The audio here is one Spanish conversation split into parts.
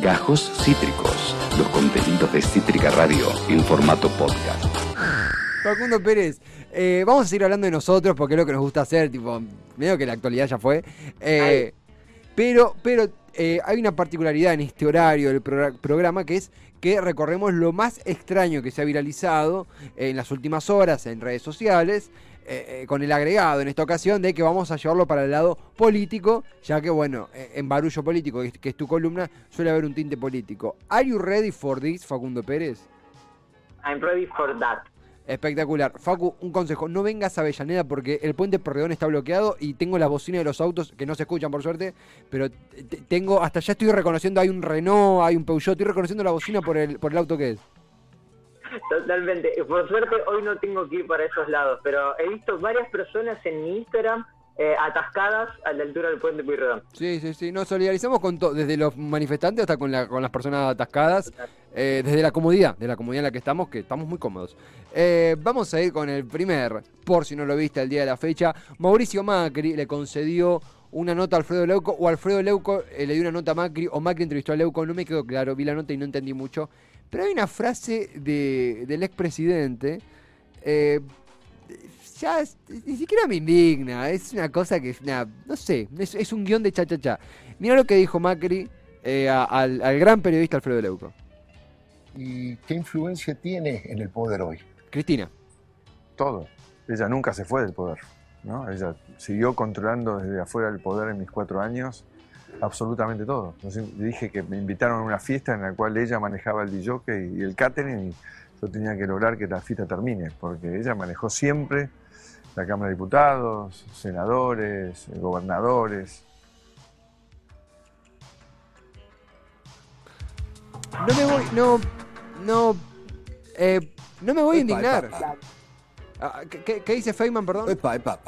Gajos Cítricos, los contenidos de Cítrica Radio en formato podcast. Facundo Pérez, eh, vamos a seguir hablando de nosotros porque es lo que nos gusta hacer, tipo, medio que la actualidad ya fue. Eh, pero pero eh, hay una particularidad en este horario del progr- programa que es que recorremos lo más extraño que se ha viralizado en las últimas horas en redes sociales. Eh, eh, con el agregado en esta ocasión de que vamos a llevarlo para el lado político, ya que bueno, eh, en Barullo Político, que es- tu columna, suele haber un tinte político. ¿Are you ready for this, Facundo Pérez? I'm ready for that. Espectacular. Facu, un consejo, no vengas a Avellaneda porque el puente Porredón está bloqueado y tengo las bocinas de los autos que no se escuchan por suerte, pero tengo, hasta ya estoy reconociendo, hay un Renault, hay un Peugeot, estoy reconociendo la bocina por el, por el auto que es. Totalmente. Por suerte hoy no tengo que ir para esos lados, pero he visto varias personas en mi Instagram eh, atascadas a la altura del puente Pueyrredón. Sí, sí, sí, nos solidarizamos con todo, desde los manifestantes hasta con, la- con las personas atascadas, eh, desde la comodidad, de la comodidad en la que estamos, que estamos muy cómodos. Eh, vamos a ir con el primer, por si no lo viste el día de la fecha, Mauricio Macri le concedió una nota a Alfredo Leuco, o Alfredo Leuco eh, le dio una nota a Macri, o Macri entrevistó a Leuco, no me quedó claro, vi la nota y no entendí mucho, pero hay una frase de, del expresidente, eh, ya es- ni siquiera me indigna, es una cosa que no sé, es, es un guion de cha cha cha. Mira lo que dijo Macri eh, a- al, al gran periodista Alfredo Leuco. ¿Y qué influencia tiene en el poder hoy? Cristina. todo. Ella nunca se fue del poder, ¿no? Ella siguió controlando desde afuera del poder en mis cuatro años absolutamente todo. Entonces, le dije que me invitaron a una fiesta en la cual ella manejaba el DJ y el catering y yo tenía que lograr que la fiesta termine, porque ella manejó siempre la Cámara de Diputados, senadores, gobernadores. No me voy, no, no, eh, no me voy a indignar. epa, Ah, ¿qué, dice Feynman, perdón? Epa, epa.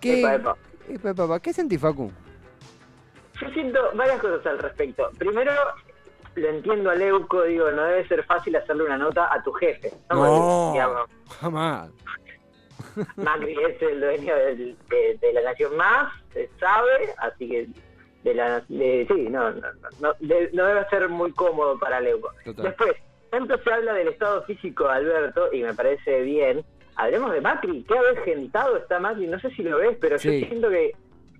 ¿Qué, Epa, epa. Epa, epa, epa. ¿Qué sentís, Facu? Yo siento varias cosas al respecto. Primero, lo entiendo a Leuco, digo, no debe ser fácil hacerle una nota a tu jefe. ¿no? Digamos, jamás. Macri es el dueño del- de, de la nación más, se sabe, así que de la de- sí, no, no, no, no, de- no debe ser muy cómodo para Leuco. Total. Después, tanto se habla del estado físico de Alberto, y me parece bien, hablemos de Macri, qué avejentado está Macri, no sé si lo ves, pero Sí. yo siento que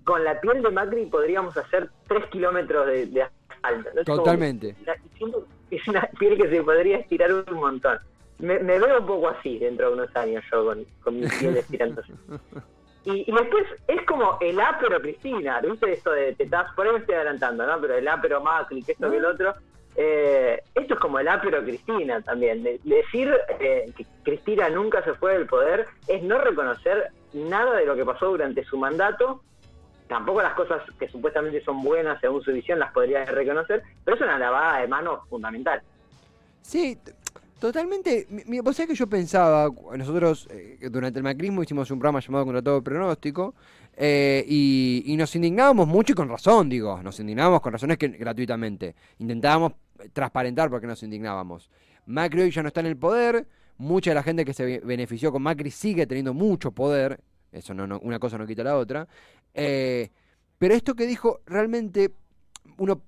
con la piel de Macri podríamos hacer tres kilómetros de, de asfalto. ¿no? Es como Totalmente. siento que es una piel que se podría estirar un montón. Me, me veo un poco así dentro de unos años yo con, con mi piel estirándose. Y, y después es como el A pero Cristina, ¿viste esto de te estás, por ahí me estoy adelantando, ¿no? Pero el A pero Macri, que esto que el otro. Eh, esto es como el A pero Cristina también. De- decir eh, que Cristina nunca se fue del poder es no reconocer nada de lo que pasó durante su mandato. Tampoco las cosas que supuestamente son buenas según su visión las podría reconocer, pero es una lavada de manos fundamental. Sí, totalmente. Vos sabés que yo pensaba, nosotros eh, durante el macrismo hicimos un programa llamado Contratado de Pronóstico eh, y, y nos indignábamos mucho y con razón, digo, nos indignábamos con razones que gratuitamente. Intentábamos eh, transparentar por qué nos indignábamos. Macri hoy ya no está en el poder, mucha de la gente que se be- benefició con Macri sigue teniendo mucho poder, eso no, no- una cosa no quita la otra. Eh, pero esto que dijo, realmente uno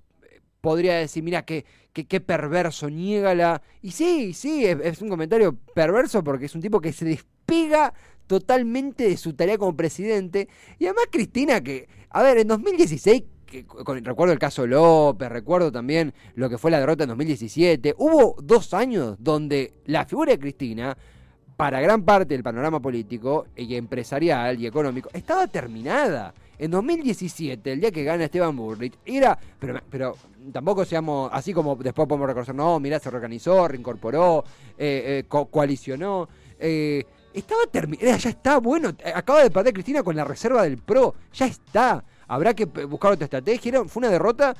podría decir, mira, qué, qué, qué perverso, niégala. Y sí, sí, es, un comentario perverso porque es un tipo que se despega totalmente de su tarea como presidente. Y además Cristina, que, a ver, en 2016, que, con- recuerdo el caso López, recuerdo también lo que fue la derrota en 2017, hubo dos años donde la figura de Cristina para gran parte del panorama político y empresarial y económico, estaba terminada. En 2017, el día que gana Esteban Burrich, era, pero, pero tampoco seamos, así como después podemos reconocer, no, mirá, se reorganizó, reincorporó, eh, eh, co- coalicionó, eh, estaba terminada, ya está, bueno, acaba de perder Cristina con la reserva del PRO, ya está, habrá que buscar otra estrategia, fue una derrota,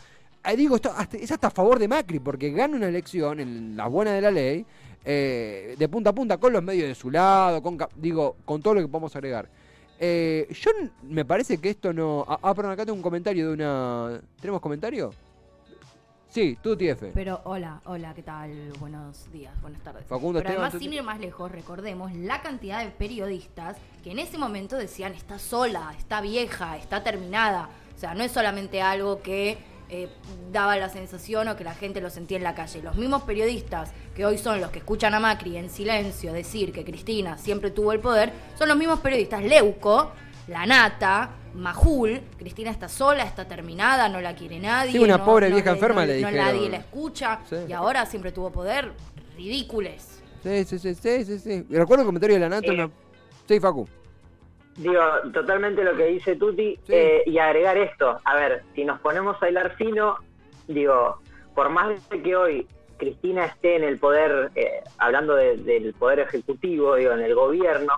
digo, esto es hasta a favor de Macri, porque gana una elección en la buena de la ley, eh, de punta a punta, con los medios de su lado, con, digo, con todo lo que podemos agregar. Eh, yo me parece que esto no. Ah, ah, perdón, acá tengo un comentario de una. ¿Tenemos comentario? Sí, tú, TF. Pero hola, hola, ¿qué tal? Buenos días, buenas tardes. Facundo Pero Esteban, además, sin ir más lejos, recordemos la cantidad de periodistas que en ese momento decían está sola, está vieja, está terminada. O sea, no es solamente algo que eh, daba la sensación o que la gente lo sentía en la calle. Los mismos periodistas que hoy son los que escuchan a Macri en silencio decir que Cristina siempre tuvo el poder, son los mismos periodistas Leuco, La Nata, Majul, Cristina está sola, está terminada, no la quiere nadie. Sí, una no- pobre no vieja enferma le no dijeron. nadie la escucha Sí. y ahora siempre tuvo poder. Ridícules. Sí, sí, sí, sí, sí, sí. Recuerdo el comentario de la Nato. Eh. una- Sí, Facu. Digo, totalmente lo que dice Tuti. Sí. eh, y agregar esto, a ver, si nos ponemos a hilar fino, digo, por más de que hoy Cristina esté en el poder, eh, hablando de- del poder ejecutivo, digo, en el gobierno,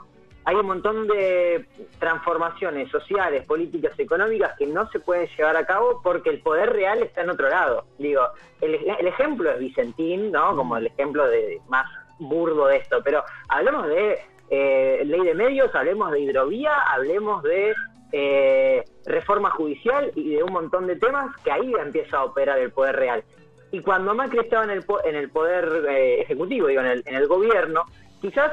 hay un montón de transformaciones sociales, políticas, económicas que no se pueden llevar a cabo porque el poder real está en otro lado. Digo, el, el ejemplo es Vicentín, ¿no? Como el ejemplo de más burdo de esto, pero hablamos de eh, ley de medios, hablemos de hidrovía, hablemos de eh, reforma judicial y de un montón de temas que ahí empieza a operar el poder real. Y cuando Macri estaba en el, en el poder eh, ejecutivo, digo, en el, en el gobierno, quizás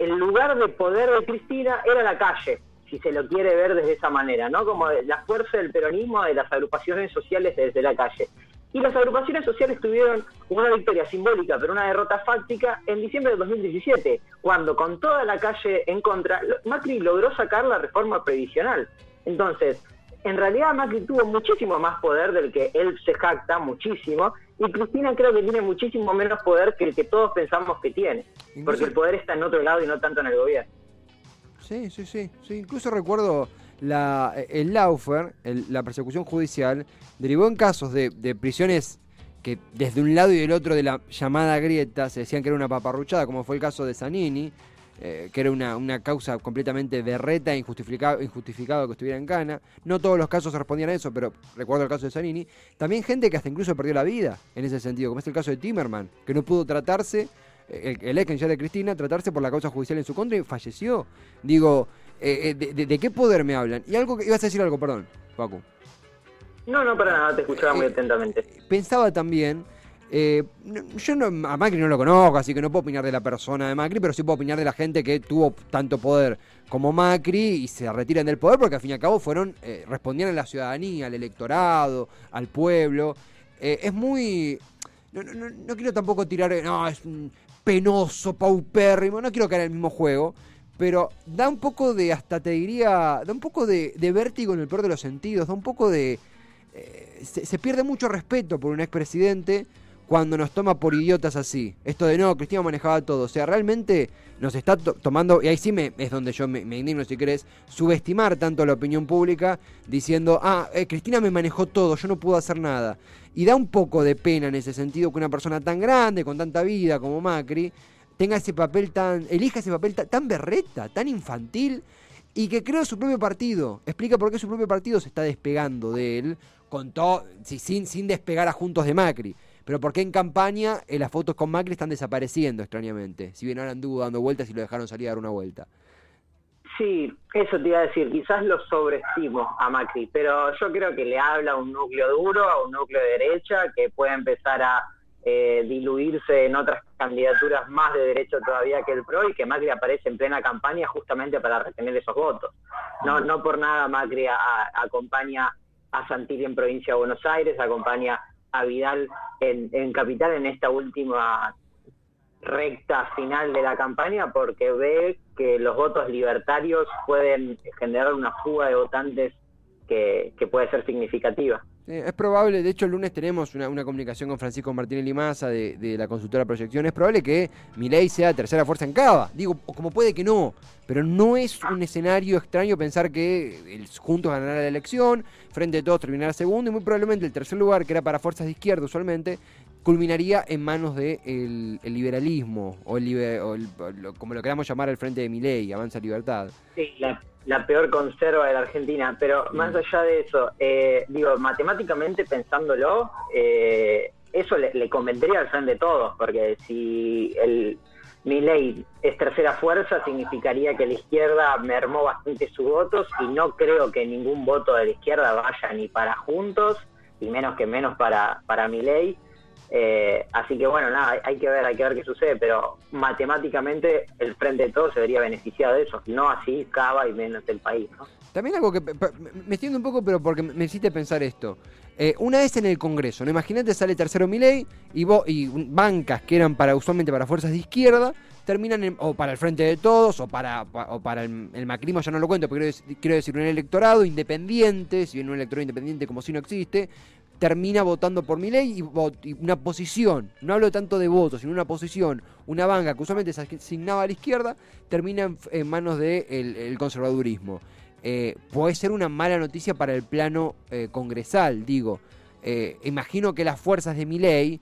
el lugar de poder de Cristina era la calle, si se lo quiere ver desde esa manera, ¿no? Como la fuerza del peronismo de las agrupaciones sociales desde la calle. Y las agrupaciones sociales tuvieron una victoria simbólica, pero una derrota fáctica en diciembre de 2017, cuando con toda la calle en contra, Macri logró sacar la reforma previsional. Entonces, en realidad Macri tuvo muchísimo más poder del que él se jacta, muchísimo, y Cristina creo que tiene muchísimo menos poder que el que todos pensamos que tiene, porque el poder está en otro lado y no tanto en el gobierno. Sí, sí, sí, sí. Incluso recuerdo la, el Laufer, la persecución judicial, derivó en casos de, prisiones que desde un lado y del otro de la llamada grieta se decían que era una paparruchada, como fue el caso de Zanini, eh, que era una, causa completamente berreta e injustificado, que estuviera en Cana. No todos los casos respondían a eso, pero recuerdo el caso de Zanini. También gente que hasta incluso perdió la vida en ese sentido, como es el caso de Timerman, que no pudo tratarse, eh, el, el ex de Cristina, tratarse por la causa judicial en su contra y falleció. Digo, eh, eh, de, de- de qué poder me hablan? Y algo que ibas a decir algo, perdón, Paco. No, no, para nada, te escuchaba muy Eh, atentamente. Pensaba también, eh, yo no, a Macri no lo conozco, así que no puedo opinar de la persona de Macri, pero sí puedo opinar de la gente que tuvo tanto poder como Macri y se retiran del poder porque al fin y al cabo fueron, eh, respondían a la ciudadanía, al electorado, al pueblo. Eh, es muy... No, no- no- quiero tampoco tirar, no, es un penoso, paupérrimo, no quiero caer en el mismo juego, pero da un poco de, hasta te diría, da un poco de, de vértigo en el peor de los sentidos, da un poco de... eh, se, pierde mucho respeto por un expresidente cuando nos toma por idiotas así. Esto de no, Cristina manejaba todo. O sea, realmente nos está to- tomando, y ahí sí me, es donde yo me, indigno si querés, subestimar tanto la opinión pública diciendo, ah, eh, Cristina me manejó todo, yo no puedo hacer nada. Y da un poco de pena en ese sentido que una persona tan grande, con tanta vida como Macri, tenga ese papel tan, elija ese papel ta- tan berreta, tan infantil, y que creó su propio partido. Explica por qué su propio partido se está despegando de él, con todo, sin, sin despegar a Juntos de Macri. Pero por qué en campaña eh, las fotos con Macri están desapareciendo extrañamente. Si bien ahora anduvo dando vueltas y lo dejaron salir a dar una vuelta. Sí, eso te iba a decir, quizás lo sobreestimo a Macri, pero yo creo que le habla a un núcleo duro, a un núcleo de derecha, que puede empezar a eh, diluirse en otras candidaturas más de derecho todavía que el PRO y que Macri aparece en plena campaña justamente para retener esos votos. No, no por nada Macri a- acompaña a Santilli en provincia de Buenos Aires, acompaña a Vidal en, en Capital en esta última recta final de la campaña porque ve que los votos libertarios pueden generar una fuga de votantes que, que puede ser significativa. Eh, es probable, de hecho el lunes tenemos una, comunicación con Francisco Martínez Limaza de, de la consultora Proyección. Es probable que Milei sea tercera fuerza en Cava. Digo, como puede que no, pero no es un escenario extraño pensar que el Juntos ganará la elección, frente a todos terminará segundo y muy probablemente el tercer lugar, que era para fuerzas de izquierda usualmente, culminaría en manos del de el liberalismo o, el, o el- como lo queramos llamar al frente de Milei, Avanza Libertad. Sí, la, la peor conserva de la Argentina, pero más allá de eso, eh, digo, matemáticamente pensándolo, eh, eso le, le convendría al frente de todos, porque si el Milei es tercera fuerza, significaría que la izquierda mermó bastante sus votos y no creo que ningún voto de la izquierda vaya ni para Juntos, y menos que menos para, para Milei. Eh, así que bueno, nada, hay, que ver, hay que ver qué sucede, pero matemáticamente el Frente de Todos se vería beneficiado de eso, no así Cava y menos el país. También algo que me extiendo un poco, pero porque me hiciste pensar esto. Eh, una vez en el Congreso, ¿no? Imagínate, sale tercero Milei y, vos, y bancas que eran para usualmente para fuerzas de izquierda, terminan en- o para el Frente de Todos o para, pa- o para el, el macrismo, ya no lo cuento, pero quiero decir un electorado independiente, si bien un electorado independiente como si no existe, termina votando por Milei y, vot- y una posición, no hablo tanto de votos, sino una posición, una banca que usualmente se asignaba a la izquierda, termina en, manos del de el conservadurismo eh, puede ser una mala noticia para el plano eh, congresal, digo. Eh, imagino que las fuerzas de Milei,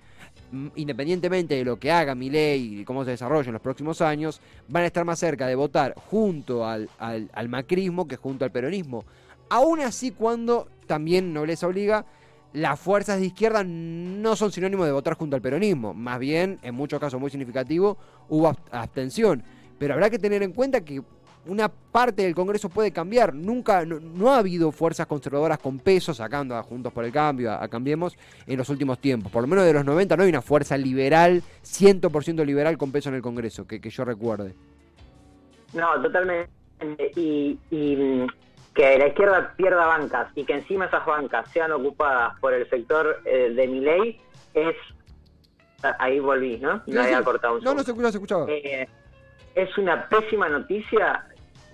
mm, independientemente de lo que haga Milei y cómo se desarrolle en los próximos años, van a estar más cerca de votar junto al, al- al macrismo que junto al peronismo. Aún así, cuando también nobleza obliga, las fuerzas de izquierda no son sinónimo de votar junto al peronismo. Más bien, en muchos casos muy significativos, hubo ab- abstención. Pero habrá que tener en cuenta que una parte del Congreso puede cambiar. Nunca, no, ha habido fuerzas conservadoras con peso, sacando a Juntos por el Cambio, a, Cambiemos, en los últimos tiempos. Por lo menos de los 90 no hay una fuerza liberal, 100% liberal con peso en el Congreso, que, yo recuerde. No, totalmente. Y, que la izquierda pierda bancas y que encima esas bancas sean ocupadas por el sector eh, de mi ley es... Ahí volví, ¿no? Me había cortado un No, no se escuchaba, se escuchaba. Eh, es una pésima noticia,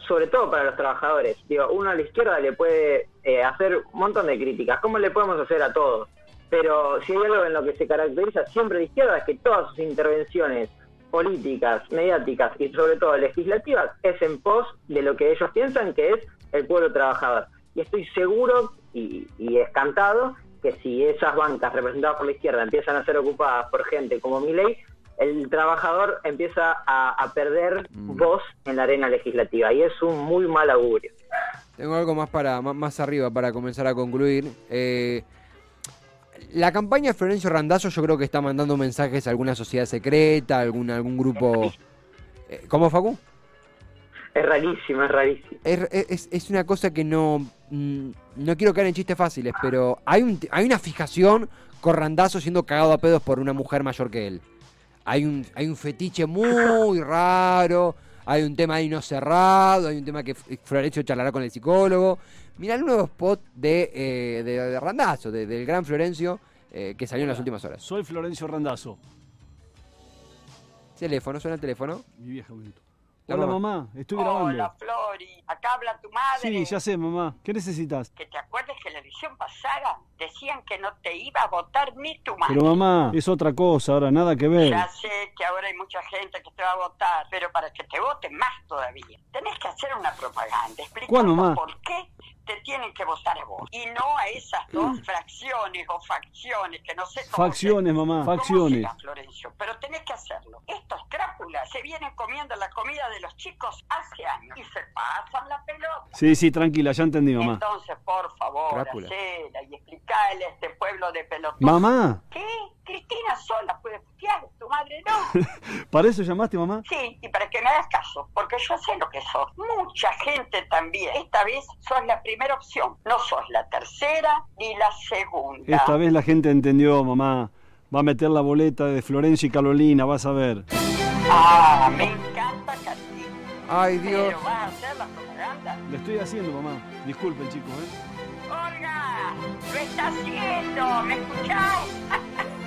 sobre todo para los trabajadores. Digo, uno a la izquierda le puede eh, hacer un montón de críticas, como le podemos hacer a todos. Pero si hay algo en lo que se caracteriza siempre la izquierda es que todas sus intervenciones políticas, mediáticas y sobre todo legislativas es en pos de lo que ellos piensan que es el pueblo trabajador. Y estoy seguro y, y escantado que si esas bancas representadas por la izquierda empiezan a ser ocupadas por gente como Milei, el trabajador empieza a, a perder Mm. voz en la arena legislativa y es un muy mal augurio. Tengo algo más para más, más arriba para comenzar a concluir. Eh, la campaña de Florencio Randazzo yo creo que está mandando mensajes a alguna sociedad secreta, algún, algún grupo... Eh, ¿Cómo, Facu? Es rarísimo, es rarísimo. Es, es- es una cosa que no. mm, No quiero caer en chistes fáciles, pero hay, un, hay una fijación con Randazzo siendo cagado a pedos por una mujer mayor que él. Hay un, hay un fetiche muy raro, hay un tema ahí no cerrado, hay un tema que F- Florencio charlará con el psicólogo. Mirá el nuevo spot de, eh, de, de Randazzo, de- del gran Florencio, eh, que salió en las últimas horas. Soy Florencio Randazo. Teléfono, suena el teléfono. Mi vieja un minuto. La Hola mamá. mamá, estoy grabando. Hola Flori, acá habla tu madre. Sí, ya sé, mamá. ¿Qué necesitas? Que te acuerdes que la elección pasada decían que no te iba a votar ni tu madre. Pero mamá, es otra cosa, ahora nada que ver. Ya sé que ahora hay mucha gente que te va a votar, pero para que te voten más todavía, tenés que hacer una propaganda explicando por qué te tienen que votar a vos y no a esas dos fracciones o facciones que no sé cómo Facciones, se- mamá, cómo facciones. será, Florencio, pero tenés que hacerlo. Vienen comiendo la comida de los chicos hace años y se pasan la pelota. Sí, sí, tranquila, ya entendí, mamá. Entonces, por favor, hacela y explicale a este pueblo de pelotudos. Mamá, ¿Qué? Cristina sola puede putear, tu madre no. ¿para eso llamaste, mamá? Sí, y para que me hagas caso, porque yo sé lo que sos. Mucha gente también. Esta vez sos la primera opción. No sos la tercera ni la segunda. Esta vez la gente entendió, mamá. Va a meter la boleta de Florencia y Carolina, vas a ver. Ah, me encanta Cristina. Ay, Dios. Pero vas a hacer la propaganda. Le estoy haciendo, mamá. Disculpen, chicos, ¿eh? Olga, lo está haciendo. ¿Me escuchás?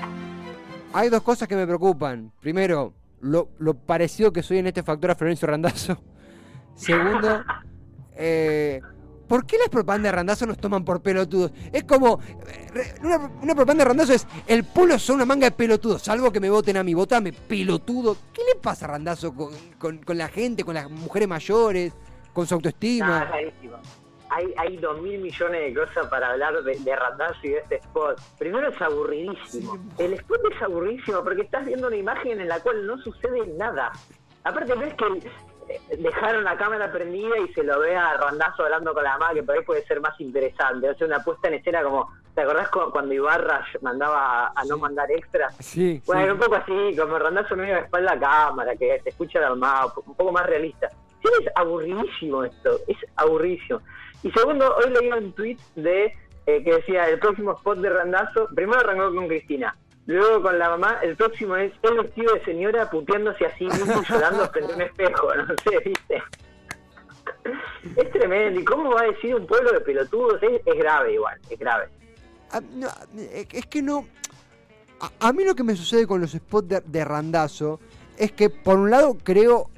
Hay dos cosas que me preocupan. Primero, lo, lo parecido que soy en este factor a Florencio Randazzo. Segundo, eh, ¿por qué las propagandas de Randazzo nos toman por pelotudos? Es como. eh, Una, una propaganda de Randazzo es: el pueblo son una manga de pelotudos, salvo que me voten a mí, votame, pelotudo. ¿Qué le pasa a Randazzo con, con- con la gente, con las mujeres mayores, con su autoestima? es rarísimo. Hay, hay dos mil millones de cosas para hablar de, de Randazzo y de este spot. Primero es aburridísimo. El spot es aburridísimo porque estás viendo una imagen en la cual no sucede nada. Aparte ves que dejaron la cámara prendida y se lo ve a Randazzo hablando con la mamá, que por ahí puede ser más interesante. Hacer una puesta en escena como, ¿te acordás cu- cuando Ibarra mandaba a, no mandar extras? Sí, Bueno, sí. un poco así, como Randazzo medio de espalda a cámara, que se escucha el armado, un poco más realista. Sí, es aburridísimo esto, es aburridísimo. Y segundo, hoy leí un tweet de eh, que decía el próximo spot de Randazzo, primero arrancó con Cristina, Luego con la mamá, el próximo es el vestido de señora puteándose así mismo llorando frente a un espejo, no sé, ¿viste? Es tremendo. ¿Y cómo va a decir un pueblo de pelotudos? Es, es grave igual, es grave. Ah, es que no. A, a mí lo que me sucede con los spots de, de Randazo es que, por un lado, creo.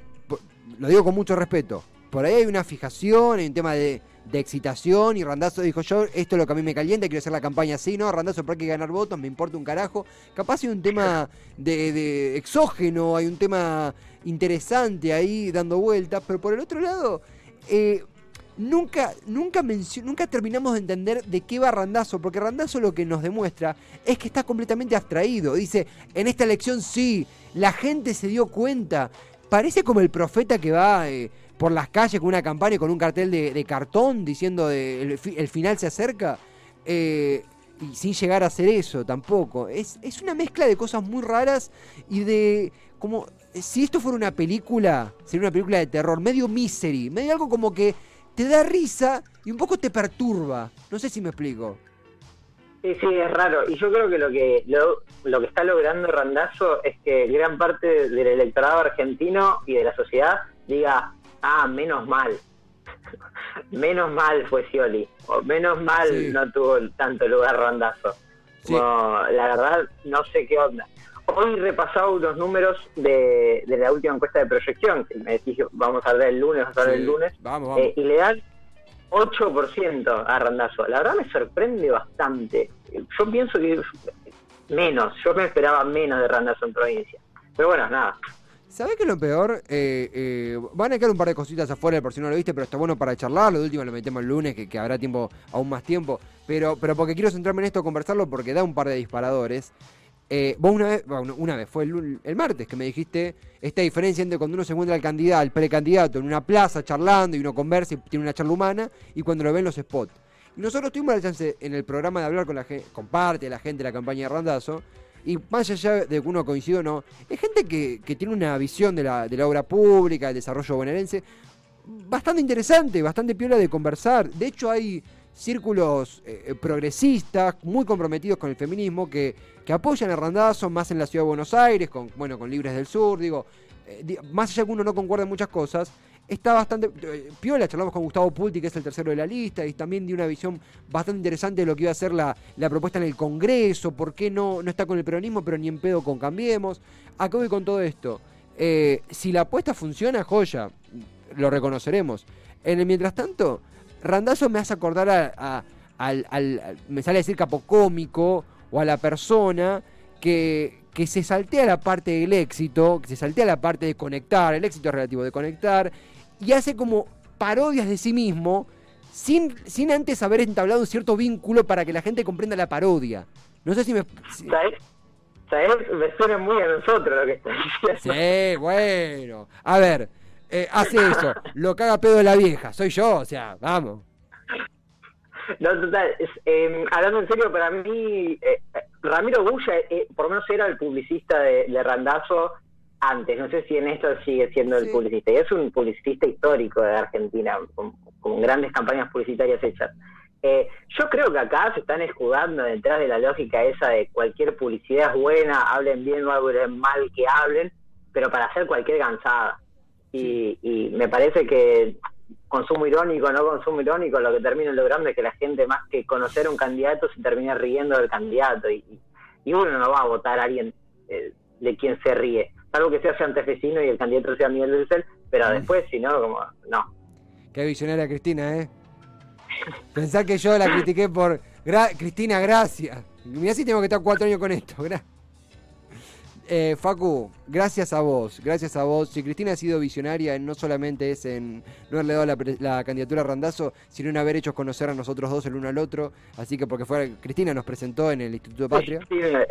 Lo digo con mucho respeto. Por ahí hay una fijación, hay un tema de, de excitación. Y Randazo dijo: Yo, esto es lo que a mí me calienta, quiero hacer la campaña así. No, Randazo, ¿para qué ganar votos? Me importa un carajo. Capaz hay un tema de, exógeno, hay un tema interesante ahí dando vueltas. Pero por el otro lado. eh, nunca, nunca, nunca terminamos de entender de qué va Randazo, porque Randazo lo que nos demuestra es que está completamente abstraído. Dice, en esta elección sí, la gente se dio cuenta. Parece como el profeta que va eh, por las calles con una campaña y con un cartel de, cartón diciendo de, el, el final se acerca. eh, y sin llegar a hacer eso tampoco. Es, es una mezcla de cosas muy raras y de como si esto fuera una película, sería una película de terror, medio misery, medio algo como que te da risa y un poco te perturba. No sé si me explico. Sí, sí, es raro. Y yo creo que lo que lo, lo que está logrando Randazo es que gran parte del electorado argentino y de la sociedad diga, ah, menos mal. menos mal fue Scioli. O menos mal Sí. no tuvo tanto lugar Randazo. Sí. La verdad, no sé qué onda. Hoy repasaba unos números de, de la última encuesta de proyección, que me decís, vamos a ver el lunes, vamos a Sí. el lunes, Vamos, vamos. eh, y le dan 8% a Randazo. La verdad me sorprende bastante. Yo pienso que menos, yo me esperaba menos de Randazo en provincia. Pero bueno, nada. ¿Sabés qué es lo peor? Eh, eh, van a quedar un par de cositas afuera por si no lo viste, pero está bueno para charlarlo. De última lo metemos el lunes, que, habrá tiempo, aún más tiempo. Pero, pero porque quiero centrarme en esto, conversarlo, porque da un par de disparadores. Eh, vos una vez, bueno, una vez, fue el, el martes que me dijiste esta diferencia entre cuando uno se encuentra al candidato, al precandidato en una plaza charlando y uno conversa y tiene una charla humana, y cuando lo ven los spots. Y nosotros tuvimos la chance en el programa de hablar con la gente, con parte de la gente de la campaña de Randazo, y más allá de que uno coincide o no, es gente que, que tiene una visión de la, de la obra pública, del desarrollo bonaerense, bastante interesante, bastante piola de conversar. De hecho, hay círculos eh, progresistas muy comprometidos con el feminismo que, que apoyan a Randazo más en la ciudad de Buenos Aires, con, bueno, con Libres del Sur, digo, eh, más allá de que uno no concuerda en muchas cosas, está bastante eh, piola, charlamos con Gustavo Pulti, que es el tercero de la lista, y también dio una visión bastante interesante de lo que iba a ser la, la propuesta en el Congreso, por qué no, no está con el peronismo, pero ni en pedo con Cambiemos. Acá voy con todo esto. Eh, si la apuesta funciona, joya, lo reconoceremos. Mientras tanto, Randazo me hace acordar al- me sale a decir capocómico o a la persona que, que se saltea la parte del éxito, que se saltea la parte de conectar, el éxito es relativo de conectar, y hace como parodias de sí mismo sin, sin antes haber entablado un cierto vínculo para que la gente comprenda la parodia. No sé si me... si- ¿Sabes? ¿Sabes? Me suena muy a nosotros lo que estás diciendo. Sí, bueno. A ver, eh, hace eso, lo caga pedo de la vieja, soy yo, o sea, vamos. No, total. es, eh, hablando en serio, para mí, eh, eh, Ramiro Bulla, eh, por lo menos era el publicista de, de Randazo antes. No sé si en esto sigue siendo el publicista. Y es un publicista histórico de Argentina, con, con grandes campañas publicitarias hechas. Eh, yo creo que acá se están escudando detrás de la lógica esa de cualquier publicidad es buena, hablen bien o hablen mal que hablen, pero para hacer cualquier gansada. Y, y me parece que consumo irónico, no consumo irónico, lo que termina logrando es que la gente más que conocer a un candidato se termina riendo del candidato y, y uno no va a votar a alguien eh, de quien se ríe, salvo que sea santafesino y el candidato sea Miguel Dulcel, pero después si no, como no. Qué visionaria Cristina, ¿eh? Pensar que yo la critiqué por... Gra- Cristina, gracias. Mirá si tengo que estar cuatro años con esto. gra- Eh, Facu, gracias a vos, gracias a vos. Si Cristina ha sido visionaria, no solamente es en no haberle dado la, la candidatura a Randazo, sino en haber hecho conocer a nosotros dos el uno al otro. Así que porque fue Cristina nos presentó en el Instituto Patria. Sí, total.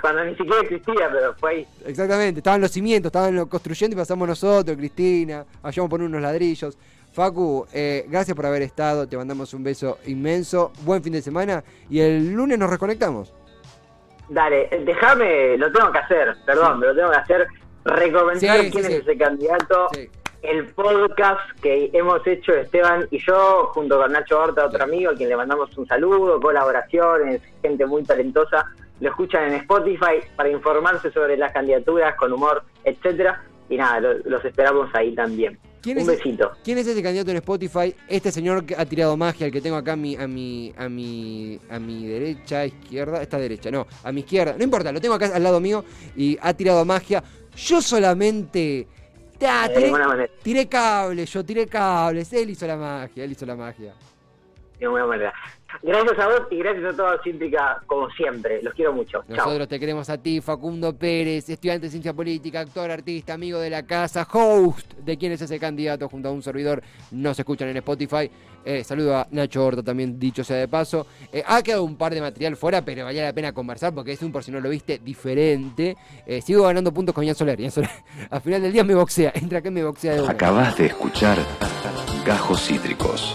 Cuando ni siquiera existía, pero fue ahí. Exactamente, estaban los cimientos, estaban lo- construyendo y pasamos nosotros, Cristina, vayamos a poner unos ladrillos. Facu, eh, gracias por haber estado, te mandamos un beso inmenso, buen fin de semana y el lunes nos reconectamos. Dale, eh, déjame, lo tengo que hacer, perdón, pero lo tengo que hacer, recomendar Sí, sí, quién sí. es ese candidato. El podcast que hemos hecho Esteban y yo, junto con Nacho Horta, otro amigo, a quien le mandamos un saludo, colaboraciones, gente muy talentosa. Lo escuchan en Spotify para informarse sobre las candidaturas, con humor, etcétera. Y nada, lo- los esperamos ahí también. ¿Quién un es- besito. ¿Quién es ese candidato en Spotify? Este señor que ha tirado magia, el que tengo acá a mi, a mi, a mi, a mi derecha, izquierda, esta derecha, no, a mi izquierda, no importa, lo tengo acá al lado mío y ha tirado magia. Yo solamente ah, De tiré, manera. tiré cables, yo tiré cables, él hizo la magia, él hizo la magia. De alguna manera. Gracias a vos y gracias a toda Cítrica, como siempre. Los quiero mucho. Nosotros te queremos a ti, Facundo Pérez, estudiante de ciencia política, actor, artista, amigo de la casa, host de quién es ese candidato junto a un servidor. No se escuchan en Spotify. Eh, saludo a Nacho Horta también, dicho sea de paso. Eh, ha quedado un par de material fuera, pero valía la pena conversar porque es un, por si no lo viste, diferente. Eh, sigo ganando puntos con Ian Soler. Ian Soler, al final del día me boxea. Entra y me boxea de una. Acabas de escuchar Gajos Cítricos.